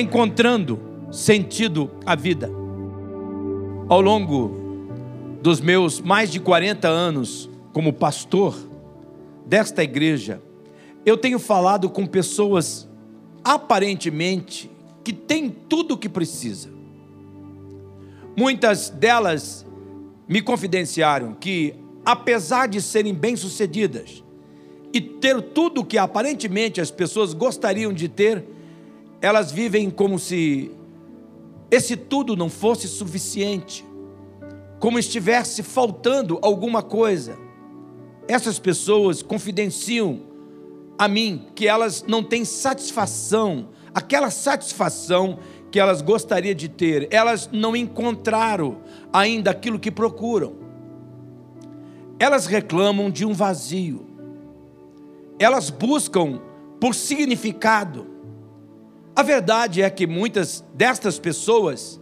encontrando sentido à vida. Ao longo dos meus mais de 40 anos como pastor desta igreja, eu tenho falado com pessoas aparentemente que têm tudo o que precisa. Muitas delas me confidenciaram que, apesar de serem bem-sucedidas e ter tudo o que aparentemente as pessoas gostariam de ter, elas vivem como se esse tudo não fosse suficiente, como estivesse faltando alguma coisa. Essas pessoas confidenciam a mim que elas não têm satisfação, aquela satisfação que elas gostariam de ter, elas não encontraram ainda aquilo que procuram. Elas reclamam de um vazio, elas buscam por significado. A verdade é que muitas destas pessoas,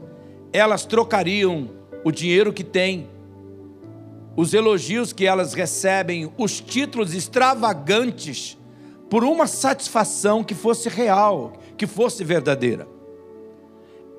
elas trocariam o dinheiro que têm, os elogios que elas recebem, os títulos extravagantes, por uma satisfação que fosse real, que fosse verdadeira.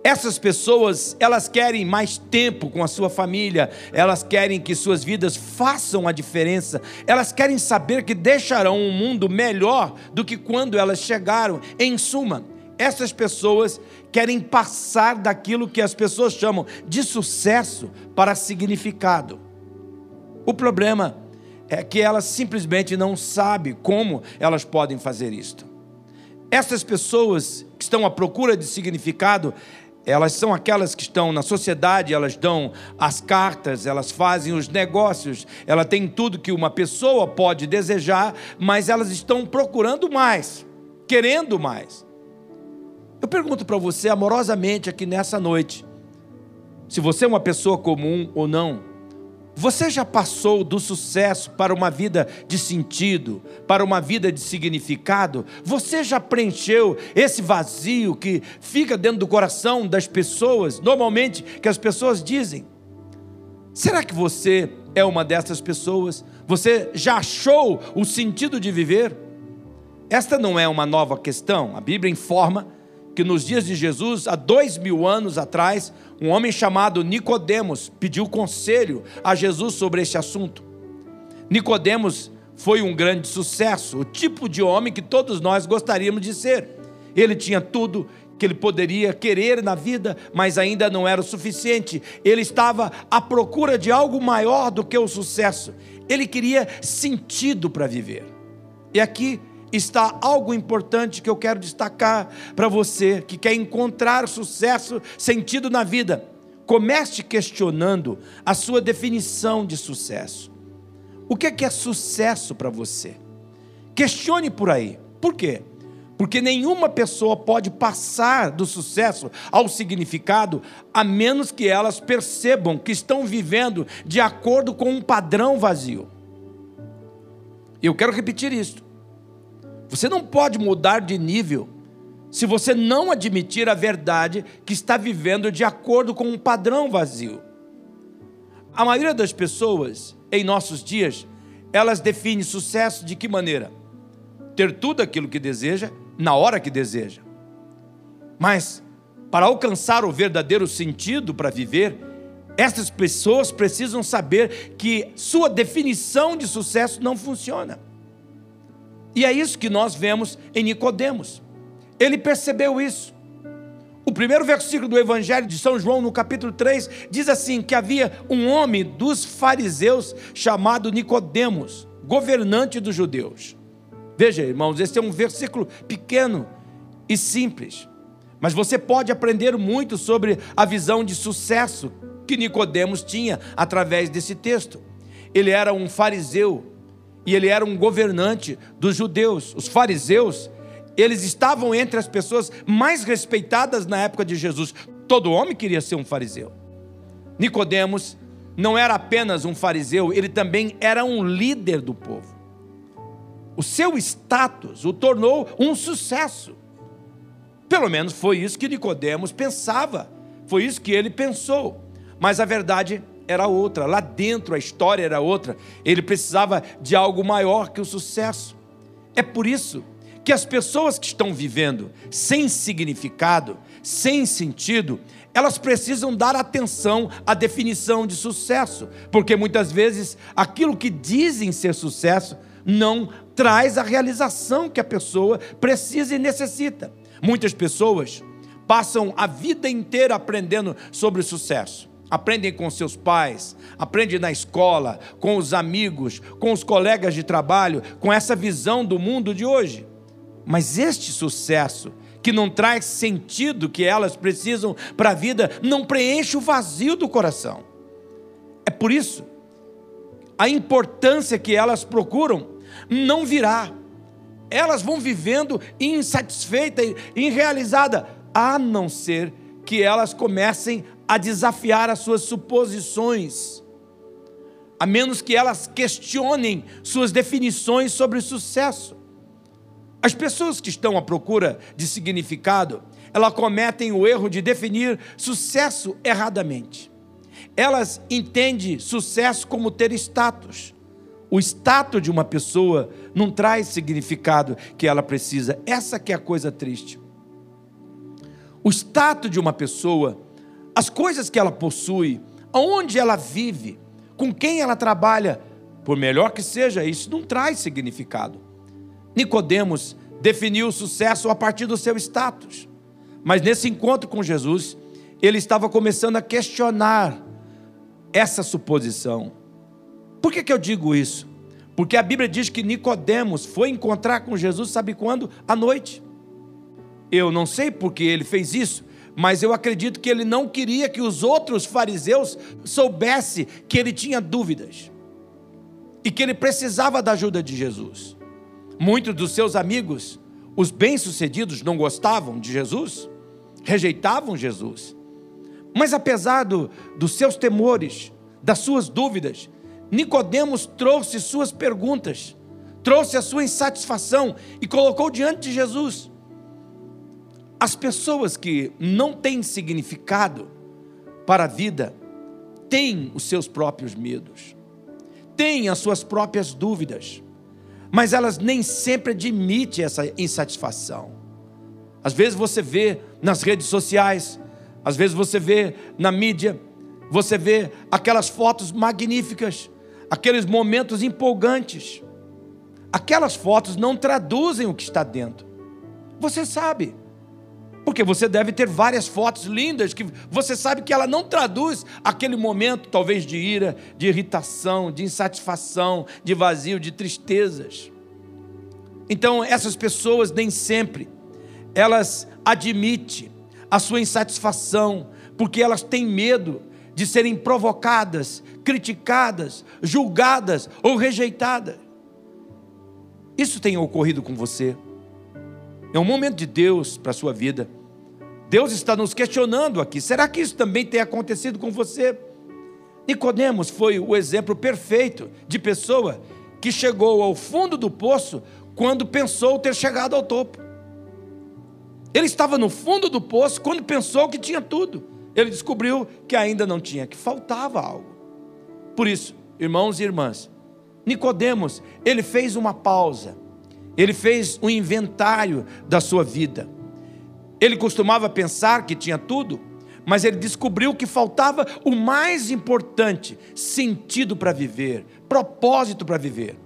Essas pessoas, elas querem mais tempo com a sua família, elas querem que suas vidas façam a diferença, elas querem saber que deixarão um mundo melhor do que quando elas chegaram. Em suma, essas pessoas querem passar daquilo que as pessoas chamam de sucesso para significado. O problema é que elas simplesmente não sabem como elas podem fazer isto. Essas pessoas que estão à procura de significado, elas são aquelas que estão na sociedade, elas dão as cartas, elas fazem os negócios, ela tem tudo que uma pessoa pode desejar, mas elas estão procurando mais, querendo mais. Eu pergunto para você amorosamente aqui nessa noite, se você é uma pessoa comum ou não, você já passou do sucesso para uma vida de sentido, para uma vida de significado? Você já preencheu esse vazio que fica dentro do coração das pessoas, normalmente que as pessoas dizem? Será que você é uma dessas pessoas? Você já achou o sentido de viver? Esta não é uma nova questão. A Bíblia informa que nos dias de Jesus, há dois mil anos atrás, um homem chamado Nicodemos pediu conselho a Jesus sobre este assunto. Nicodemos foi um grande sucesso, o tipo de homem que todos nós gostaríamos de ser. Ele tinha tudo que ele poderia querer na vida, mas ainda não era o suficiente. Ele estava à procura de algo maior do que o sucesso. Ele queria sentido para viver. E aqui está algo importante que eu quero destacar para você que quer encontrar sucesso, sentido na vida. Comece questionando a sua definição de sucesso. O que é, é sucesso para você? Questione por aí. Por quê? Porque nenhuma pessoa pode passar do sucesso ao significado a menos que elas percebam que estão vivendo de acordo com um padrão vazio. Eu quero repetir isso. Você não pode mudar de nível se você não admitir a verdade que está vivendo de acordo com um padrão vazio. A maioria das pessoas em nossos dias, elas definem sucesso de que maneira? Ter tudo aquilo que deseja na hora que deseja. Mas para alcançar o verdadeiro sentido para viver, essas pessoas precisam saber que sua definição de sucesso não funciona. E é isso que nós vemos em Nicodemos. Ele percebeu isso. O primeiro versículo do Evangelho de São João, no capítulo 3, diz assim: que havia um homem dos fariseus chamado Nicodemos, governante dos judeus. Veja, irmãos, esse é um versículo pequeno e simples. Mas você pode aprender muito sobre a visão de sucesso que Nicodemos tinha através desse texto. Ele era um fariseu e ele era um governante dos judeus. Os fariseus, eles estavam entre as pessoas mais respeitadas na época de Jesus. Todo homem queria ser um fariseu. Nicodemos não era apenas um fariseu, ele também era um líder do povo. O seu status o tornou um sucesso. Pelo menos foi isso que Nicodemos pensava. Foi isso que ele pensou. Mas a verdade era outra, lá dentro a história era outra. Ele precisava de algo maior que o sucesso. É por isso que as pessoas que estão vivendo sem significado, sem sentido, elas precisam dar atenção à definição de sucesso, porque muitas vezes aquilo que dizem ser sucesso não traz a realização que a pessoa precisa e necessita. Muitas pessoas passam a vida inteira aprendendo sobre sucesso. Aprendem com seus pais, aprendem na escola, com os amigos, com os colegas de trabalho, com essa visão do mundo de hoje. Mas este sucesso, que não traz sentido que elas precisam para a vida, não preenche o vazio do coração. É por isso a importância que elas procuram não virá. Elas vão vivendo insatisfeita, irrealizada, a não ser que elas comecem a desafiar as suas suposições, a menos que elas questionem suas definições sobre sucesso. As pessoas que estão à procura de significado, elas cometem o erro de definir sucesso erradamente. Elas entendem sucesso como ter status. O status de uma pessoa não traz significado que ela precisa. Essa que é a coisa triste. O status de uma pessoa, as coisas que ela possui, aonde ela vive, com quem ela trabalha, por melhor que seja, isso não traz significado. Nicodemos definiu o sucesso a partir do seu status. Mas nesse encontro com Jesus, ele estava começando a questionar essa suposição. Por que, que eu digo isso? Porque a Bíblia diz que Nicodemos foi encontrar com Jesus, sabe quando? À noite. Eu não sei por que ele fez isso, mas eu acredito que ele não queria que os outros fariseus soubessem que ele tinha dúvidas e que ele precisava da ajuda de Jesus. Muitos dos seus amigos, os bem-sucedidos, não gostavam de Jesus, rejeitavam Jesus. Mas apesar do, dos seus temores, das suas dúvidas, Nicodemos trouxe suas perguntas, trouxe a sua insatisfação e colocou diante de Jesus. As pessoas que não têm significado para a vida têm os seus próprios medos, têm as suas próprias dúvidas mas elas nem sempre admitem essa insatisfação. Às vezes você vê nas redes sociais, às vezes você vê na mídia, você vê aquelas fotos magníficas, aqueles momentos empolgantes. Aquelas fotos não traduzem o que está dentro. Você sabe. Porque você deve ter várias fotos lindas que você sabe que ela não traduz aquele momento, talvez de ira, de irritação, de insatisfação, de vazio, de tristezas. Então, essas pessoas nem sempre elas admitem a sua insatisfação, porque elas têm medo de serem provocadas, criticadas, julgadas ou rejeitadas. Isso tem ocorrido com você. É um momento de Deus para a sua vida. Deus está nos questionando aqui. Será que isso também tem acontecido com você? Nicodemos foi o exemplo perfeito de pessoa que chegou ao fundo do poço quando pensou ter chegado ao topo. Ele estava no fundo do poço quando pensou que tinha tudo. Ele descobriu que ainda não tinha, que faltava algo. Por isso, irmãos e irmãs, Nicodemos, ele fez uma pausa. Ele fez um inventário da sua vida. Ele costumava pensar que tinha tudo, mas ele descobriu que faltava o mais importante: sentido para viver, propósito para viver.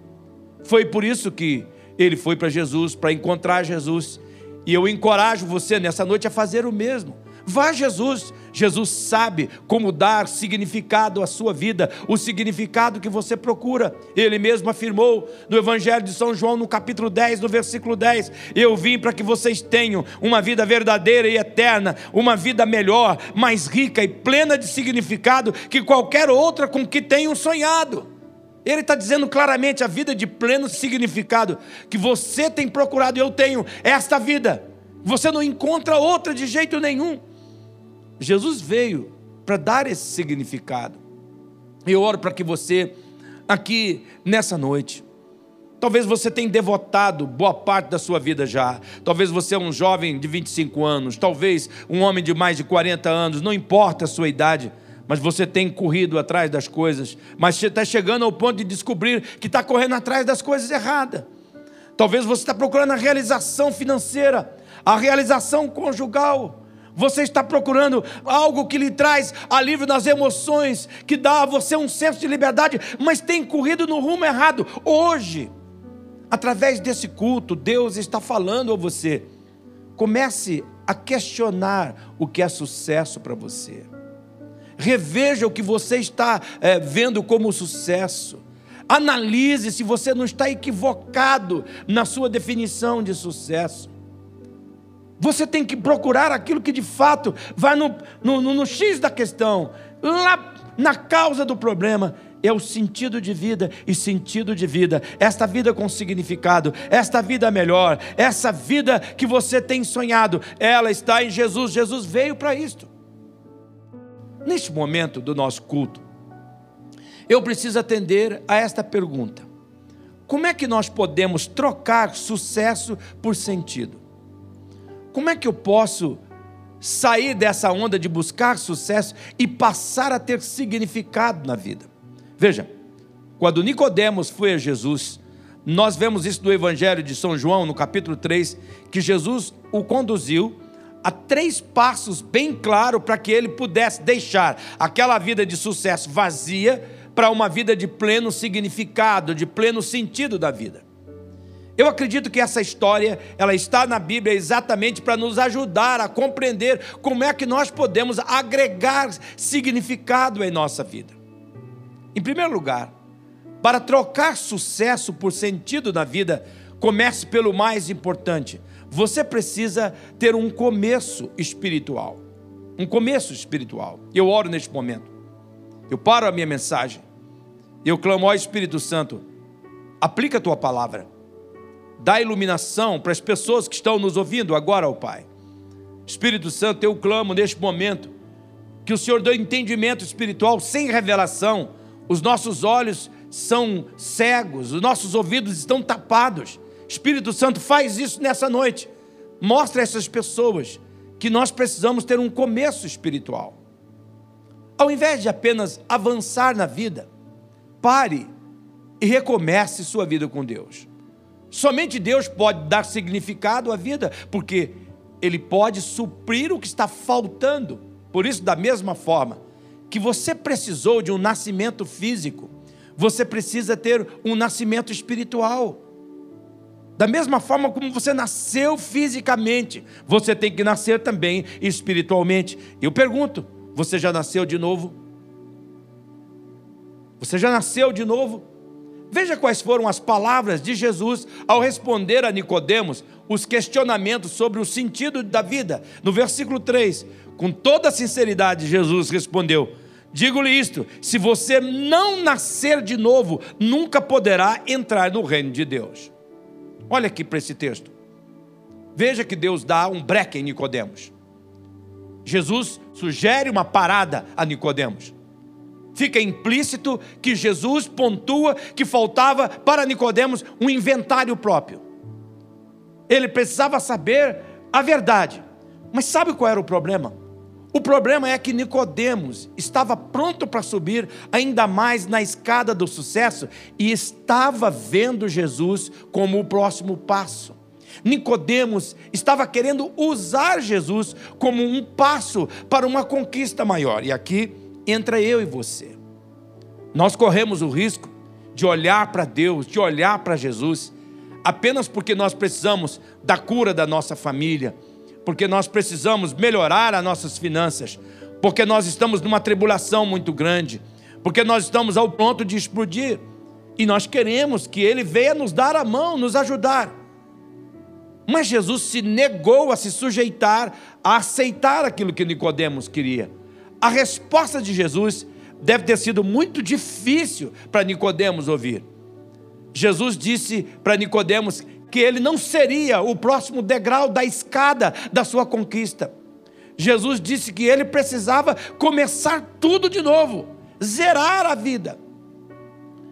Foi por isso que ele foi para Jesus, para encontrar Jesus. E eu encorajo você nessa noite a fazer o mesmo. Vá Jesus. Jesus sabe como dar significado à sua vida, o significado que você procura. Ele mesmo afirmou no Evangelho de São João, no capítulo 10, no versículo 10: Eu vim para que vocês tenham uma vida verdadeira e eterna, uma vida melhor, mais rica e plena de significado que qualquer outra com que tenham sonhado. Ele está dizendo claramente a vida de pleno significado que você tem procurado, eu tenho esta vida. Você não encontra outra de jeito nenhum. Jesus veio para dar esse significado. Eu oro para que você, aqui nessa noite, talvez você tenha devotado boa parte da sua vida já. Talvez você é um jovem de 25 anos, talvez um homem de mais de 40 anos, não importa a sua idade mas você tem corrido atrás das coisas, mas está chegando ao ponto de descobrir que está correndo atrás das coisas erradas. Talvez você está procurando a realização financeira, a realização conjugal. Você está procurando algo que lhe traz alívio nas emoções, que dá a você um senso de liberdade, mas tem corrido no rumo errado. Hoje, através desse culto, Deus está falando a você. Comece a questionar o que é sucesso para você. Reveja o que você está é, vendo como sucesso. Analise se você não está equivocado na sua definição de sucesso. Você tem que procurar aquilo que de fato vai no, no, no, no X da questão, lá na causa do problema é o sentido de vida e sentido de vida, esta vida com significado, esta vida melhor, essa vida que você tem sonhado, ela está em Jesus. Jesus veio para isto. Neste momento do nosso culto, eu preciso atender a esta pergunta: como é que nós podemos trocar sucesso por sentido? Como é que eu posso sair dessa onda de buscar sucesso e passar a ter significado na vida? Veja, quando Nicodemos foi a Jesus, nós vemos isso no Evangelho de São João, no capítulo 3, que Jesus o conduziu a três passos bem claro para que ele pudesse deixar aquela vida de sucesso vazia para uma vida de pleno significado, de pleno sentido da vida. Eu acredito que essa história, ela está na Bíblia exatamente para nos ajudar a compreender como é que nós podemos agregar significado em nossa vida. Em primeiro lugar, para trocar sucesso por sentido na vida, comece pelo mais importante. Você precisa ter um começo espiritual. Um começo espiritual. Eu oro neste momento. Eu paro a minha mensagem. Eu clamo ao Espírito Santo. Aplica a tua palavra dá iluminação para as pessoas que estão nos ouvindo agora, ó Pai. Espírito Santo, eu clamo neste momento que o Senhor dê entendimento espiritual sem revelação. Os nossos olhos são cegos, os nossos ouvidos estão tapados. Espírito Santo, faz isso nessa noite. Mostra a essas pessoas que nós precisamos ter um começo espiritual. Ao invés de apenas avançar na vida, pare e recomece sua vida com Deus. Somente Deus pode dar significado à vida, porque Ele pode suprir o que está faltando. Por isso, da mesma forma que você precisou de um nascimento físico, você precisa ter um nascimento espiritual. Da mesma forma como você nasceu fisicamente, você tem que nascer também espiritualmente. Eu pergunto: você já nasceu de novo? Você já nasceu de novo? Veja quais foram as palavras de Jesus ao responder a Nicodemos os questionamentos sobre o sentido da vida. No versículo 3, com toda sinceridade, Jesus respondeu: Digo-lhe isto: se você não nascer de novo, nunca poderá entrar no reino de Deus. Olha aqui para esse texto. Veja que Deus dá um breque em Nicodemos. Jesus sugere uma parada a Nicodemos. Fica implícito que Jesus pontua que faltava para Nicodemos um inventário próprio. Ele precisava saber a verdade. Mas sabe qual era o problema? O problema é que Nicodemos estava pronto para subir ainda mais na escada do sucesso e estava vendo Jesus como o próximo passo. Nicodemos estava querendo usar Jesus como um passo para uma conquista maior. E aqui entra eu e você. Nós corremos o risco de olhar para Deus, de olhar para Jesus, apenas porque nós precisamos da cura da nossa família, porque nós precisamos melhorar as nossas finanças, porque nós estamos numa tribulação muito grande, porque nós estamos ao ponto de explodir e nós queremos que Ele venha nos dar a mão, nos ajudar. Mas Jesus se negou a se sujeitar, a aceitar aquilo que Nicodemos queria. A resposta de Jesus deve ter sido muito difícil para Nicodemos ouvir. Jesus disse para Nicodemos que ele não seria o próximo degrau da escada da sua conquista. Jesus disse que ele precisava começar tudo de novo, zerar a vida.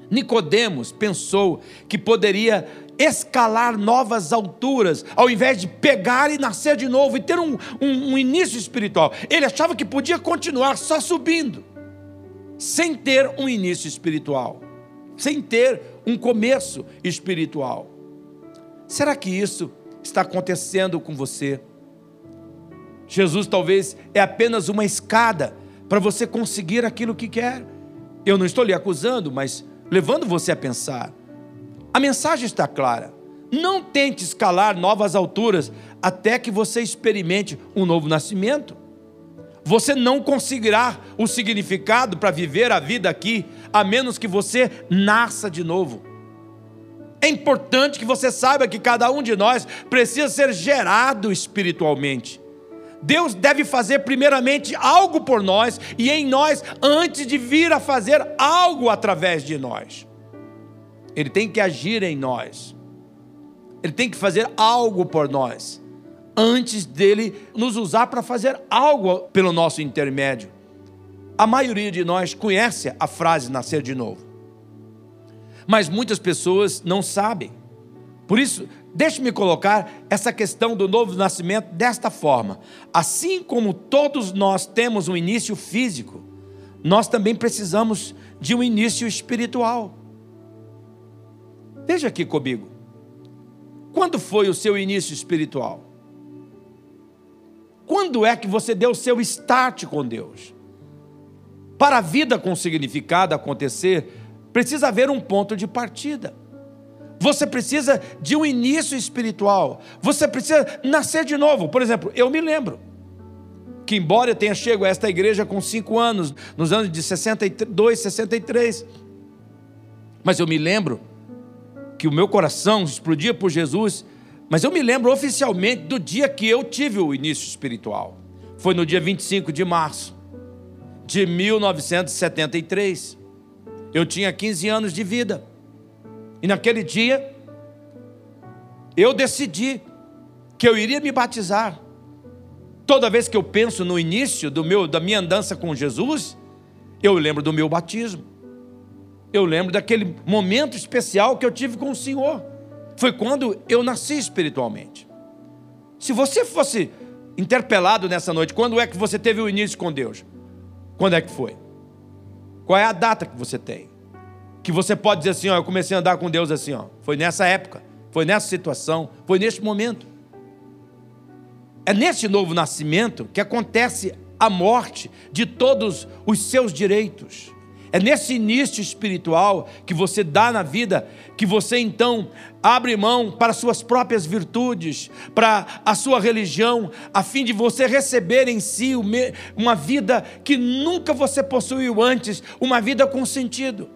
Nicodemos pensou que poderia escalar novas alturas, ao invés de pegar e nascer de novo e ter um, um, um início espiritual. Ele achava que podia continuar só subindo, sem ter um início espiritual, sem ter um começo espiritual. Será que isso está acontecendo com você? Jesus talvez é apenas uma escada para você conseguir aquilo que quer. Eu não estou lhe acusando, mas levando você a pensar. A mensagem está clara. Não tente escalar novas alturas até que você experimente um novo nascimento. Você não conseguirá o significado para viver a vida aqui, a menos que você nasça de novo. É importante que você saiba que cada um de nós precisa ser gerado espiritualmente. Deus deve fazer primeiramente algo por nós e em nós antes de vir a fazer algo através de nós. Ele tem que agir em nós. Ele tem que fazer algo por nós antes dele nos usar para fazer algo pelo nosso intermédio. A maioria de nós conhece a frase nascer de novo. Mas muitas pessoas não sabem. Por isso, Deixe-me colocar essa questão do novo nascimento desta forma. Assim como todos nós temos um início físico, nós também precisamos de um início espiritual. Veja aqui comigo. Quando foi o seu início espiritual? Quando é que você deu o seu start com Deus? Para a vida com significado acontecer, precisa haver um ponto de partida. Você precisa de um início espiritual. Você precisa nascer de novo. Por exemplo, eu me lembro que, embora eu tenha chego a esta igreja com cinco anos, nos anos de 62, 63, mas eu me lembro que o meu coração explodia por Jesus. Mas eu me lembro oficialmente do dia que eu tive o início espiritual. Foi no dia 25 de março de 1973. Eu tinha 15 anos de vida. E naquele dia, eu decidi que eu iria me batizar. Toda vez que eu penso no início do meu, da minha andança com Jesus, eu lembro do meu batismo. Eu lembro daquele momento especial que eu tive com o Senhor. Foi quando eu nasci espiritualmente. Se você fosse interpelado nessa noite, quando é que você teve o início com Deus? Quando é que foi? Qual é a data que você tem? que você pode dizer assim, ó, eu comecei a andar com Deus assim, ó. Foi nessa época, foi nessa situação, foi neste momento. É neste novo nascimento que acontece a morte de todos os seus direitos. É nesse início espiritual que você dá na vida, que você então abre mão para suas próprias virtudes, para a sua religião, a fim de você receber em si uma vida que nunca você possuiu antes, uma vida com sentido.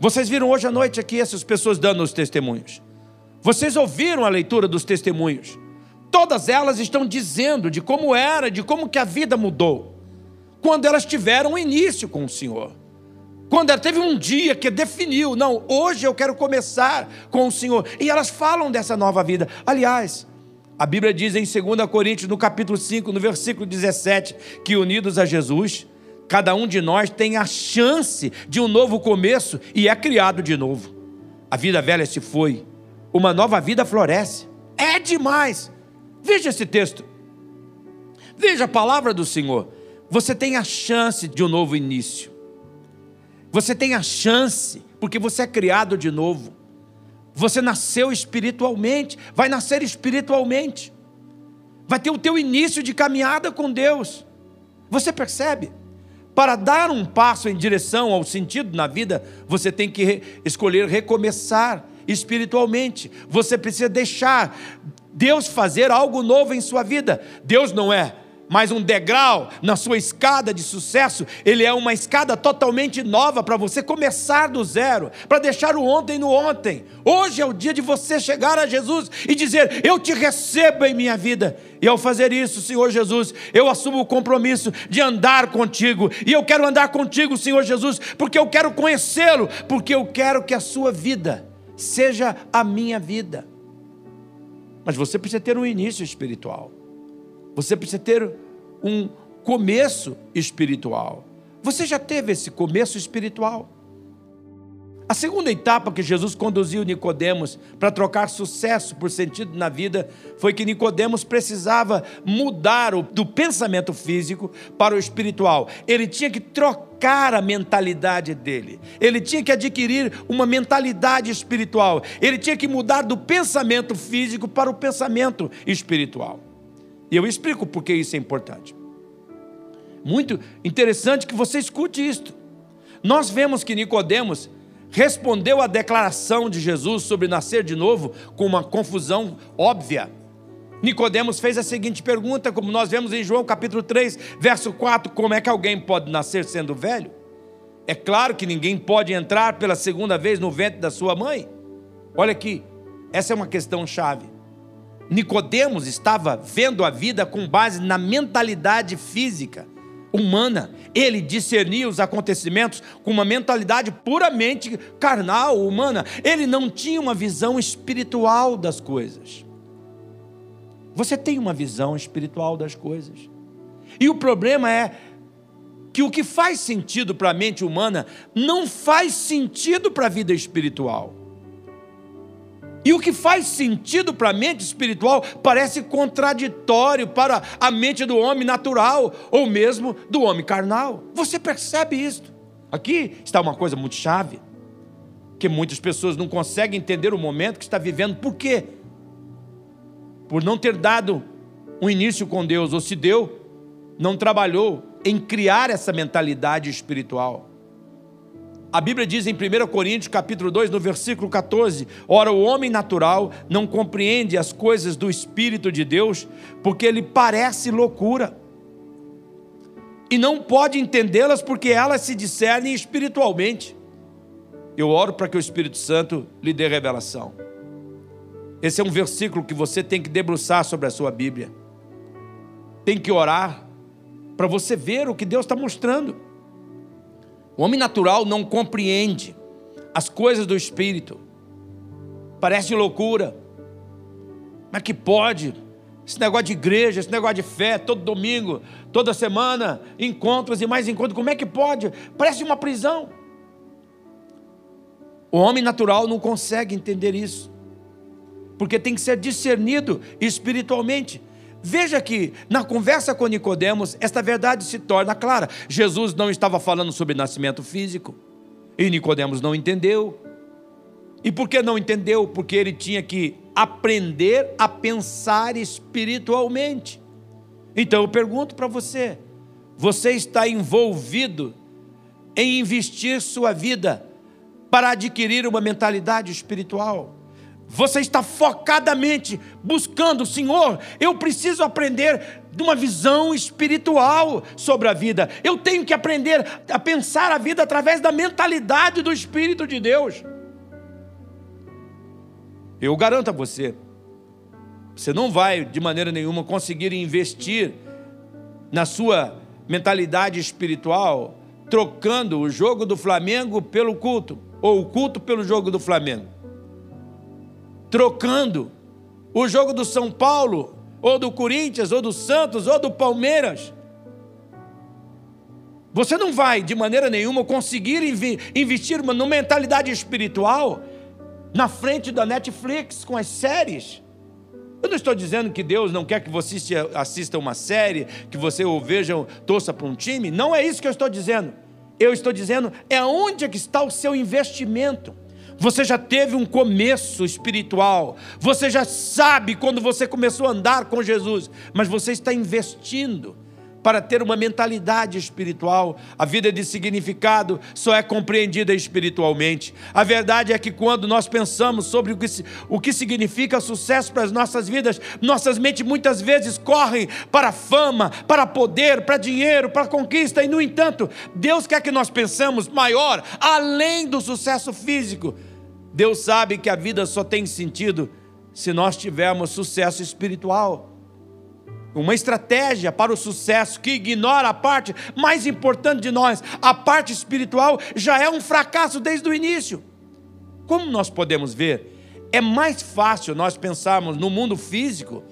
Vocês viram hoje à noite aqui essas pessoas dando os testemunhos. Vocês ouviram a leitura dos testemunhos. Todas elas estão dizendo de como era, de como que a vida mudou. Quando elas tiveram um início com o Senhor. Quando ela teve um dia que definiu, não, hoje eu quero começar com o Senhor. E elas falam dessa nova vida. Aliás, a Bíblia diz em 2 Coríntios, no capítulo 5, no versículo 17, que unidos a Jesus, Cada um de nós tem a chance de um novo começo e é criado de novo. A vida velha se foi, uma nova vida floresce. É demais. Veja esse texto. Veja a palavra do Senhor. Você tem a chance de um novo início. Você tem a chance, porque você é criado de novo. Você nasceu espiritualmente, vai nascer espiritualmente. Vai ter o teu início de caminhada com Deus. Você percebe? Para dar um passo em direção ao sentido na vida, você tem que escolher recomeçar espiritualmente. Você precisa deixar Deus fazer algo novo em sua vida. Deus não é mais um degrau na sua escada de sucesso, ele é uma escada totalmente nova para você começar do zero, para deixar o ontem no ontem. Hoje é o dia de você chegar a Jesus e dizer: Eu te recebo em minha vida. E ao fazer isso, Senhor Jesus, eu assumo o compromisso de andar contigo. E eu quero andar contigo, Senhor Jesus, porque eu quero conhecê-lo, porque eu quero que a sua vida seja a minha vida. Mas você precisa ter um início espiritual. Você precisa ter um começo espiritual. Você já teve esse começo espiritual? A segunda etapa que Jesus conduziu Nicodemos para trocar sucesso por sentido na vida foi que Nicodemos precisava mudar do pensamento físico para o espiritual. Ele tinha que trocar a mentalidade dele. Ele tinha que adquirir uma mentalidade espiritual. Ele tinha que mudar do pensamento físico para o pensamento espiritual. E eu explico por que isso é importante. Muito interessante que você escute isto. Nós vemos que Nicodemos respondeu à declaração de Jesus sobre nascer de novo com uma confusão óbvia. Nicodemos fez a seguinte pergunta, como nós vemos em João capítulo 3, verso 4, como é que alguém pode nascer sendo velho? É claro que ninguém pode entrar pela segunda vez no ventre da sua mãe. Olha aqui, essa é uma questão chave. Nicodemos estava vendo a vida com base na mentalidade física humana. Ele discernia os acontecimentos com uma mentalidade puramente carnal, humana. Ele não tinha uma visão espiritual das coisas. Você tem uma visão espiritual das coisas. E o problema é que o que faz sentido para a mente humana não faz sentido para a vida espiritual. E o que faz sentido para a mente espiritual parece contraditório para a mente do homem natural ou mesmo do homem carnal. Você percebe isso? Aqui está uma coisa muito chave, que muitas pessoas não conseguem entender o momento que está vivendo. Por quê? Por não ter dado um início com Deus, ou se deu, não trabalhou em criar essa mentalidade espiritual. A Bíblia diz em 1 Coríntios, capítulo 2, no versículo 14: Ora, o homem natural não compreende as coisas do Espírito de Deus, porque ele parece loucura. E não pode entendê-las porque elas se discernem espiritualmente. Eu oro para que o Espírito Santo lhe dê revelação. Esse é um versículo que você tem que debruçar sobre a sua Bíblia. Tem que orar para você ver o que Deus está mostrando. O homem natural não compreende as coisas do espírito. Parece loucura. Mas que pode? Esse negócio de igreja, esse negócio de fé, todo domingo, toda semana, encontros e mais encontros, como é que pode? Parece uma prisão. O homem natural não consegue entender isso, porque tem que ser discernido espiritualmente. Veja que na conversa com Nicodemos, esta verdade se torna clara. Jesus não estava falando sobre nascimento físico, e Nicodemos não entendeu. E por que não entendeu? Porque ele tinha que aprender a pensar espiritualmente. Então eu pergunto para você: você está envolvido em investir sua vida para adquirir uma mentalidade espiritual? Você está focadamente buscando, Senhor, eu preciso aprender de uma visão espiritual sobre a vida. Eu tenho que aprender a pensar a vida através da mentalidade do Espírito de Deus. Eu garanto a você, você não vai de maneira nenhuma conseguir investir na sua mentalidade espiritual trocando o jogo do Flamengo pelo culto, ou o culto pelo jogo do Flamengo trocando o jogo do São Paulo, ou do Corinthians, ou do Santos, ou do Palmeiras. Você não vai, de maneira nenhuma, conseguir investir numa mentalidade espiritual na frente da Netflix com as séries. Eu não estou dizendo que Deus não quer que você assista uma série, que você o veja, torça para um time. Não é isso que eu estou dizendo. Eu estou dizendo é onde é que está o seu investimento. Você já teve um começo espiritual. Você já sabe quando você começou a andar com Jesus, mas você está investindo para ter uma mentalidade espiritual. A vida de significado só é compreendida espiritualmente. A verdade é que quando nós pensamos sobre o que, o que significa sucesso para as nossas vidas, nossas mentes muitas vezes correm para fama, para poder, para dinheiro, para conquista, e no entanto, Deus quer que nós pensemos maior, além do sucesso físico. Deus sabe que a vida só tem sentido se nós tivermos sucesso espiritual. Uma estratégia para o sucesso que ignora a parte mais importante de nós, a parte espiritual, já é um fracasso desde o início. Como nós podemos ver, é mais fácil nós pensarmos no mundo físico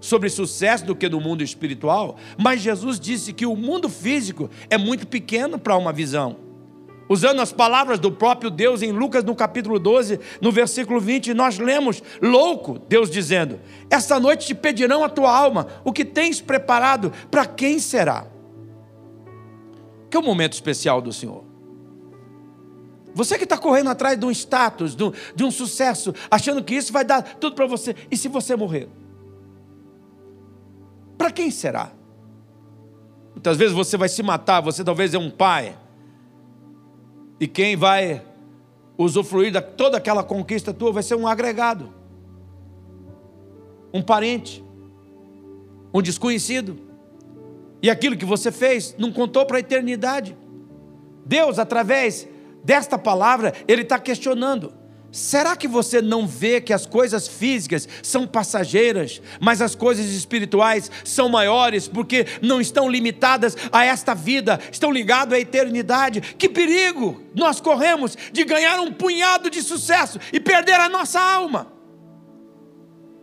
sobre sucesso do que no mundo espiritual, mas Jesus disse que o mundo físico é muito pequeno para uma visão. Usando as palavras do próprio Deus em Lucas no capítulo 12, no versículo 20, nós lemos: louco, Deus dizendo: Esta noite te pedirão a tua alma, o que tens preparado, para quem será? Que é o momento especial do Senhor. Você que está correndo atrás de um status, de um, de um sucesso, achando que isso vai dar tudo para você, e se você morrer? Para quem será? Muitas vezes você vai se matar, você talvez é um pai, e quem vai usufruir de toda aquela conquista tua vai ser um agregado, um parente, um desconhecido. E aquilo que você fez não contou para a eternidade. Deus, através desta palavra, Ele está questionando: Será que você não vê que as coisas físicas são passageiras, mas as coisas espirituais são maiores, porque não estão limitadas a esta vida, estão ligadas à eternidade? Que perigo nós corremos de ganhar um punhado de sucesso e perder a nossa alma.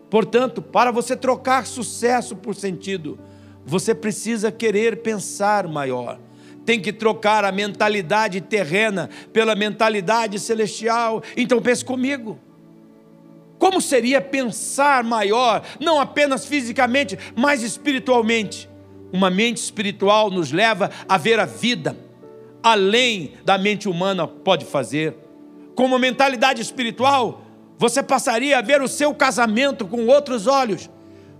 Portanto, para você trocar sucesso por sentido, você precisa querer pensar maior tem que trocar a mentalidade terrena pela mentalidade celestial. Então pense comigo. Como seria pensar maior, não apenas fisicamente, mas espiritualmente? Uma mente espiritual nos leva a ver a vida além da mente humana pode fazer. Com uma mentalidade espiritual, você passaria a ver o seu casamento com outros olhos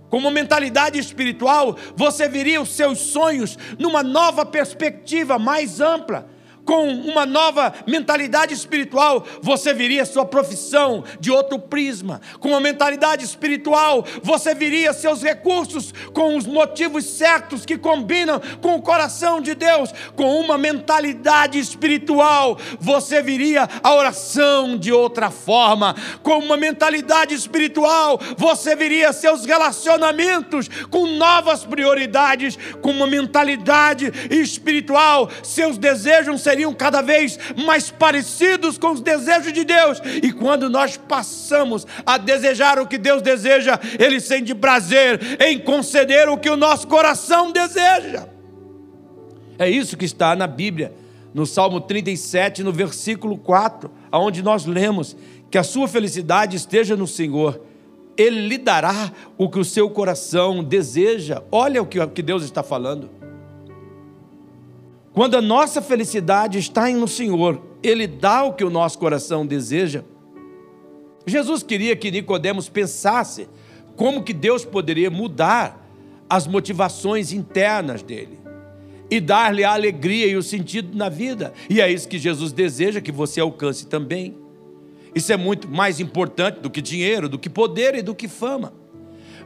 com uma mentalidade espiritual, você viria os seus sonhos numa nova perspectiva mais ampla com uma nova mentalidade espiritual, você viria sua profissão de outro prisma. Com uma mentalidade espiritual, você viria seus recursos com os motivos certos que combinam com o coração de Deus. Com uma mentalidade espiritual, você viria a oração de outra forma. Com uma mentalidade espiritual, você viria seus relacionamentos com novas prioridades. Com uma mentalidade espiritual, seus desejos seriam seriam cada vez mais parecidos com os desejos de Deus. E quando nós passamos a desejar o que Deus deseja, Ele sente prazer em conceder o que o nosso coração deseja. É isso que está na Bíblia, no Salmo 37, no versículo 4, aonde nós lemos que a sua felicidade esteja no Senhor. Ele lhe dará o que o seu coração deseja. Olha o que Deus está falando. Quando a nossa felicidade está no Senhor, Ele dá o que o nosso coração deseja. Jesus queria que Nicodemos pensasse como que Deus poderia mudar as motivações internas dele e dar-lhe a alegria e o sentido na vida. E é isso que Jesus deseja que você alcance também. Isso é muito mais importante do que dinheiro, do que poder e do que fama.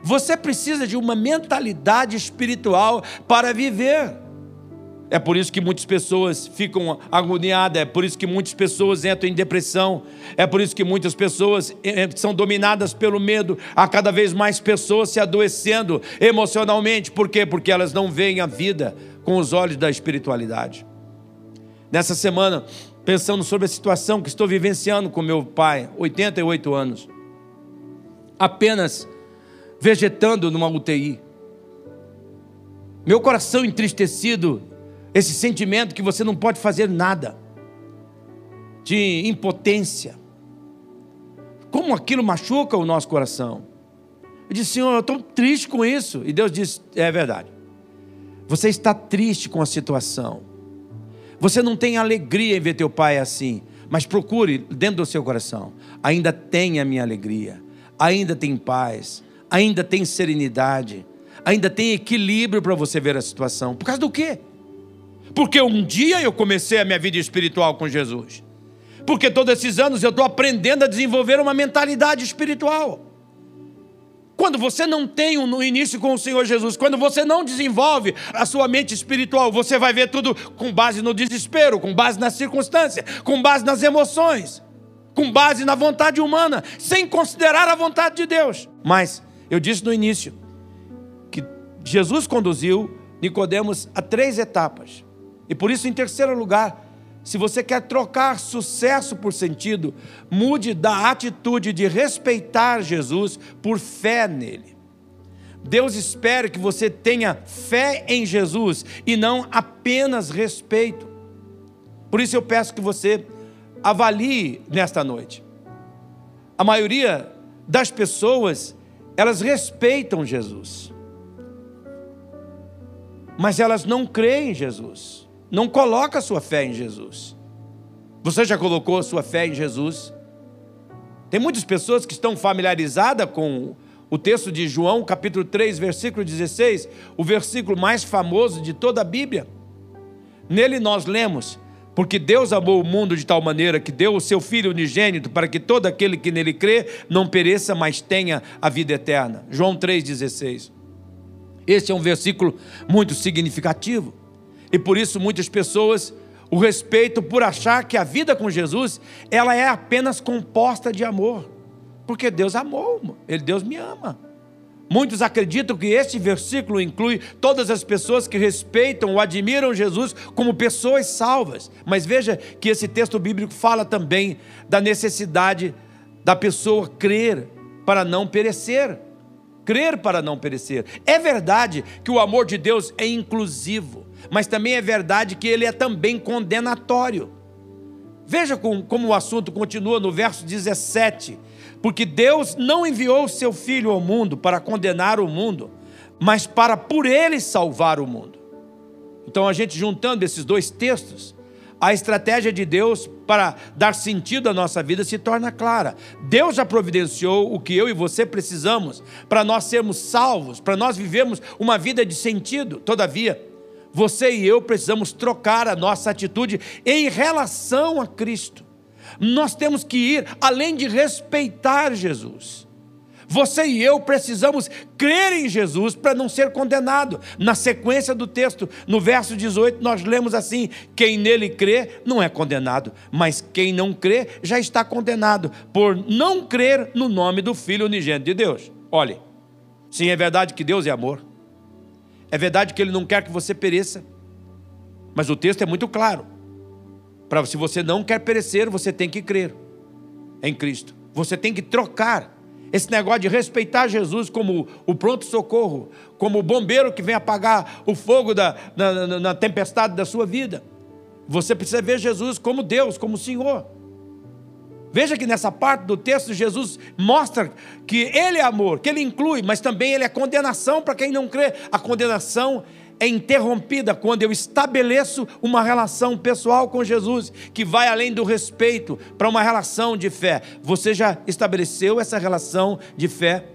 Você precisa de uma mentalidade espiritual para viver. É por isso que muitas pessoas ficam agoniadas, é por isso que muitas pessoas entram em depressão, é por isso que muitas pessoas eh, são dominadas pelo medo, há cada vez mais pessoas se adoecendo emocionalmente, por quê? Porque elas não veem a vida com os olhos da espiritualidade. Nessa semana, pensando sobre a situação que estou vivenciando com meu pai, 88 anos, apenas vegetando numa UTI, meu coração entristecido esse sentimento que você não pode fazer nada, de impotência. Como aquilo machuca o nosso coração. Eu disse, Senhor, eu estou triste com isso. E Deus disse: É verdade. Você está triste com a situação. Você não tem alegria em ver teu pai assim. Mas procure dentro do seu coração. Ainda tem a minha alegria. Ainda tem paz. Ainda tem serenidade. Ainda tem equilíbrio para você ver a situação. Por causa do quê? Porque um dia eu comecei a minha vida espiritual com Jesus. Porque todos esses anos eu estou aprendendo a desenvolver uma mentalidade espiritual. Quando você não tem um no início com o Senhor Jesus, quando você não desenvolve a sua mente espiritual, você vai ver tudo com base no desespero, com base na circunstância, com base nas emoções, com base na vontade humana, sem considerar a vontade de Deus. Mas eu disse no início que Jesus conduziu Nicodemos a três etapas. E por isso, em terceiro lugar, se você quer trocar sucesso por sentido, mude da atitude de respeitar Jesus por fé nele. Deus espera que você tenha fé em Jesus e não apenas respeito. Por isso eu peço que você avalie nesta noite. A maioria das pessoas, elas respeitam Jesus. Mas elas não creem em Jesus. Não coloca a sua fé em Jesus. Você já colocou a sua fé em Jesus? Tem muitas pessoas que estão familiarizadas com o texto de João, capítulo 3, versículo 16, o versículo mais famoso de toda a Bíblia. Nele nós lemos: Porque Deus amou o mundo de tal maneira que deu o seu Filho unigênito para que todo aquele que nele crê não pereça, mas tenha a vida eterna. João 3,16. Esse é um versículo muito significativo. E por isso muitas pessoas o respeitam por achar que a vida com Jesus ela é apenas composta de amor. Porque Deus amou, ele Deus me ama. Muitos acreditam que este versículo inclui todas as pessoas que respeitam ou admiram Jesus como pessoas salvas. Mas veja que esse texto bíblico fala também da necessidade da pessoa crer para não perecer. Crer para não perecer. É verdade que o amor de Deus é inclusivo, mas também é verdade que ele é também condenatório. Veja como, o assunto continua no verso 17 porque Deus não enviou seu Filho ao mundo para condenar o mundo, mas para por ele salvar o mundo. Então, a gente juntando esses dois textos, a estratégia de Deus para dar sentido à nossa vida se torna clara. Deus já providenciou o que eu e você precisamos para nós sermos salvos, para nós vivermos uma vida de sentido. Todavia, você e eu precisamos trocar a nossa atitude em relação a Cristo nós temos que ir além de respeitar Jesus. Você e eu precisamos crer em Jesus para não ser condenado. Na sequência do texto, no verso 18, nós lemos assim: quem nele crê não é condenado, mas quem não crê já está condenado, por não crer no nome do Filho unigênito de Deus. Olhe, sim, é verdade que Deus é amor, é verdade que Ele não quer que você pereça, mas o texto é muito claro. Para se você não quer perecer, você tem que crer em Cristo. Você tem que trocar esse negócio de respeitar Jesus como o pronto-socorro, como o bombeiro que vem apagar o fogo da, na, na, na tempestade da sua vida. Você precisa ver Jesus como Deus, como Senhor. Veja que nessa parte do texto, Jesus mostra que Ele é amor, que Ele inclui, mas também Ele é condenação para quem não crê. A condenação é interrompida quando eu estabeleço uma relação pessoal com Jesus, que vai além do respeito para uma relação de fé. Você já estabeleceu essa relação de fé?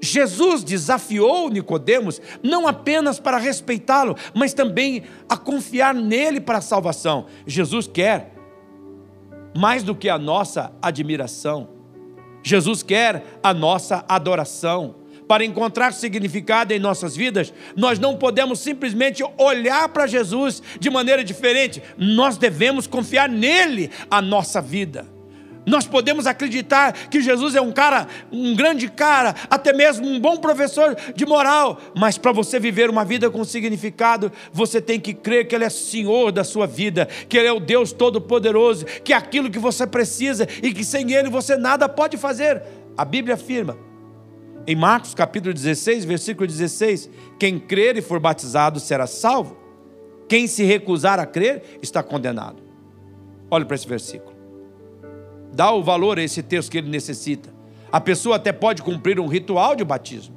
Jesus desafiou Nicodemos não apenas para respeitá-lo, mas também a confiar nele para a salvação. Jesus quer mais do que a nossa admiração. Jesus quer a nossa adoração para encontrar significado em nossas vidas, nós não podemos simplesmente olhar para Jesus de maneira diferente, nós devemos confiar nele a nossa vida. Nós podemos acreditar que Jesus é um cara, um grande cara, até mesmo um bom professor de moral, mas para você viver uma vida com significado, você tem que crer que Ele é Senhor da sua vida, que Ele é o Deus Todo-Poderoso, que é aquilo que você precisa e que sem Ele você nada pode fazer. A Bíblia afirma em Marcos capítulo 16, versículo 16: Quem crer e for batizado será salvo, quem se recusar a crer está condenado. Olhe para esse versículo. Dá o valor a esse texto que ele necessita. A pessoa até pode cumprir um ritual de batismo,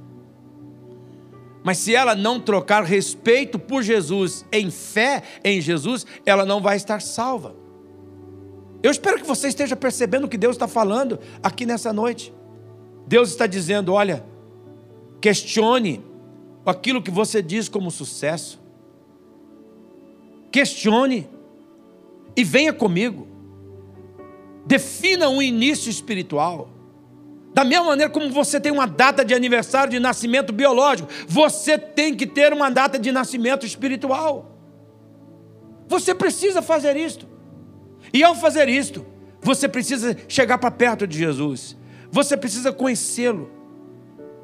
mas se ela não trocar respeito por Jesus, em fé em Jesus, ela não vai estar salva. Eu espero que você esteja percebendo o que Deus está falando aqui nessa noite. Deus está dizendo: olha, questione aquilo que você diz como sucesso. Questione e venha comigo. Defina um início espiritual. Da mesma maneira como você tem uma data de aniversário de nascimento biológico, você tem que ter uma data de nascimento espiritual. Você precisa fazer isto. E ao fazer isto, você precisa chegar para perto de Jesus. Você precisa conhecê-lo,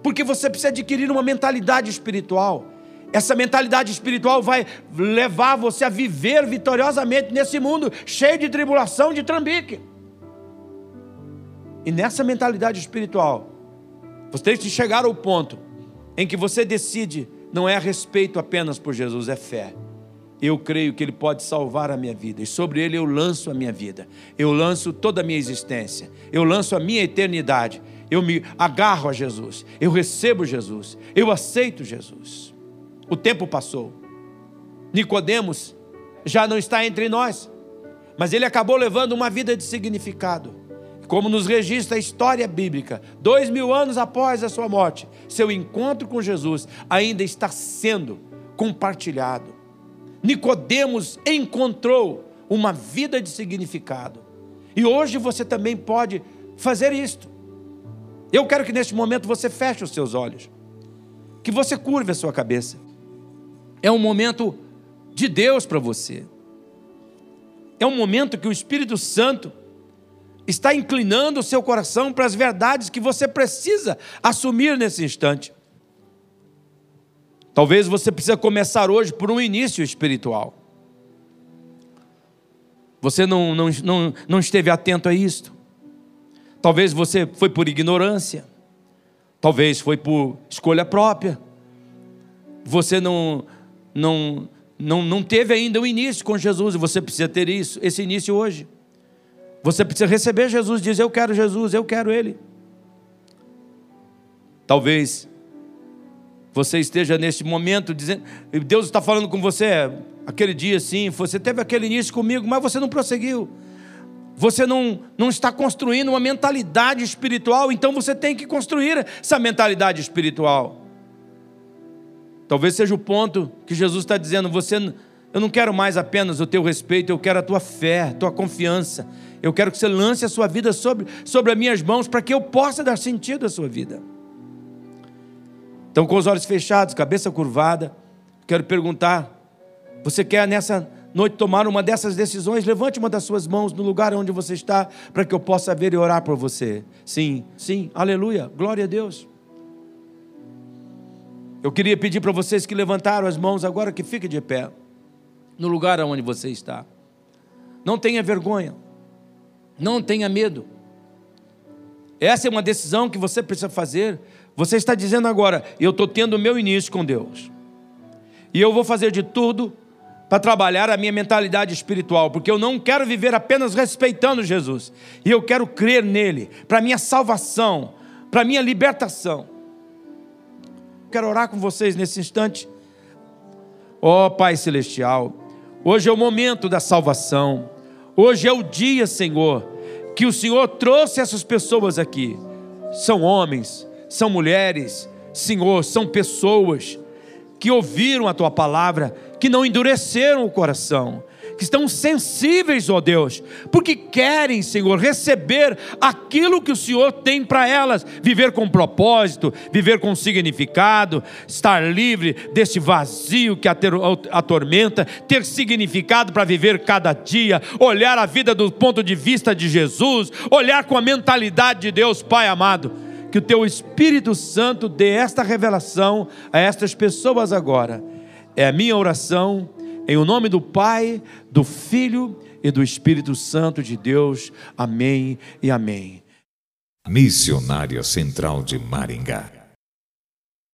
porque você precisa adquirir uma mentalidade espiritual. Essa mentalidade espiritual vai levar você a viver vitoriosamente nesse mundo cheio de tribulação, de trambique. E nessa mentalidade espiritual, você tem que chegar ao ponto em que você decide, não é respeito apenas por Jesus, é fé. eu creio que Ele pode salvar a minha vida, e sobre Ele eu lanço a minha vida, eu lanço toda a minha existência, eu lanço a minha eternidade, eu me agarro a Jesus, eu recebo Jesus, eu aceito Jesus. O tempo passou, Nicodemos já não está entre nós, mas ele acabou levando uma vida de significado. Como nos registra a história bíblica, dois mil anos após a sua morte, seu encontro com Jesus ainda está sendo compartilhado. Nicodemos encontrou uma vida de significado. E hoje você também pode fazer isto. Eu quero que neste momento você feche os seus olhos, que você curve a sua cabeça. É um momento de Deus para você. É um momento que o Espírito Santo está inclinando o seu coração para as verdades que você precisa assumir nesse instante. Talvez você precise começar hoje por um início espiritual. Você não, não, não, não esteve atento a isto. Talvez você foi por ignorância. Talvez foi por escolha própria. Você não, não, não, não teve ainda o início com Jesus e você precisa ter isso, esse início hoje. Você precisa receber Jesus, diz: Eu quero Jesus, eu quero Ele. Talvez você esteja neste momento dizendo, Deus está falando com você, aquele dia sim, você teve aquele início comigo, mas você não prosseguiu. Você não, não está construindo uma mentalidade espiritual, então você tem que construir essa mentalidade espiritual. Talvez seja o ponto que Jesus está dizendo: você, eu não quero mais apenas o teu respeito, eu quero a tua fé, a tua confiança. Eu quero que você lance a sua vida sobre, sobre as minhas mãos para que eu possa dar sentido à sua vida. Então, com os olhos fechados, cabeça curvada, quero perguntar: você quer nessa noite tomar uma dessas decisões? Levante uma das suas mãos no lugar onde você está, para que eu possa ver e orar por você. Sim, sim, aleluia, glória a Deus. Eu queria pedir para vocês que levantaram as mãos agora que fiquem de pé, no lugar onde você está. Não tenha vergonha, não tenha medo. Essa é uma decisão que você precisa fazer. Você está dizendo agora: eu estou tendo o meu início com Deus, e eu vou fazer de tudo para trabalhar a minha mentalidade espiritual, porque eu não quero viver apenas respeitando Jesus, e eu quero crer nele, para minha salvação, para minha libertação. Quero orar com vocês nesse instante. Ó oh, Pai Celestial, hoje é o momento da salvação. Hoje é o dia, Senhor, que o Senhor trouxe essas pessoas aqui. São homens, são mulheres, Senhor, são pessoas que ouviram a tua palavra, que não endureceram o coração, que estão sensíveis, ó Deus, porque querem, Senhor, receber aquilo que o Senhor tem para elas, viver com propósito, viver com significado, estar livre desse vazio que atormenta, ter significado para viver cada dia, olhar a vida do ponto de vista de Jesus, olhar com a mentalidade de Deus, Pai amado. Que o teu Espírito Santo dê esta revelação a estas pessoas agora. É a minha oração em o nome do Pai, do Filho e do Espírito Santo de Deus. Amém e amém. Missionária Central de Maringá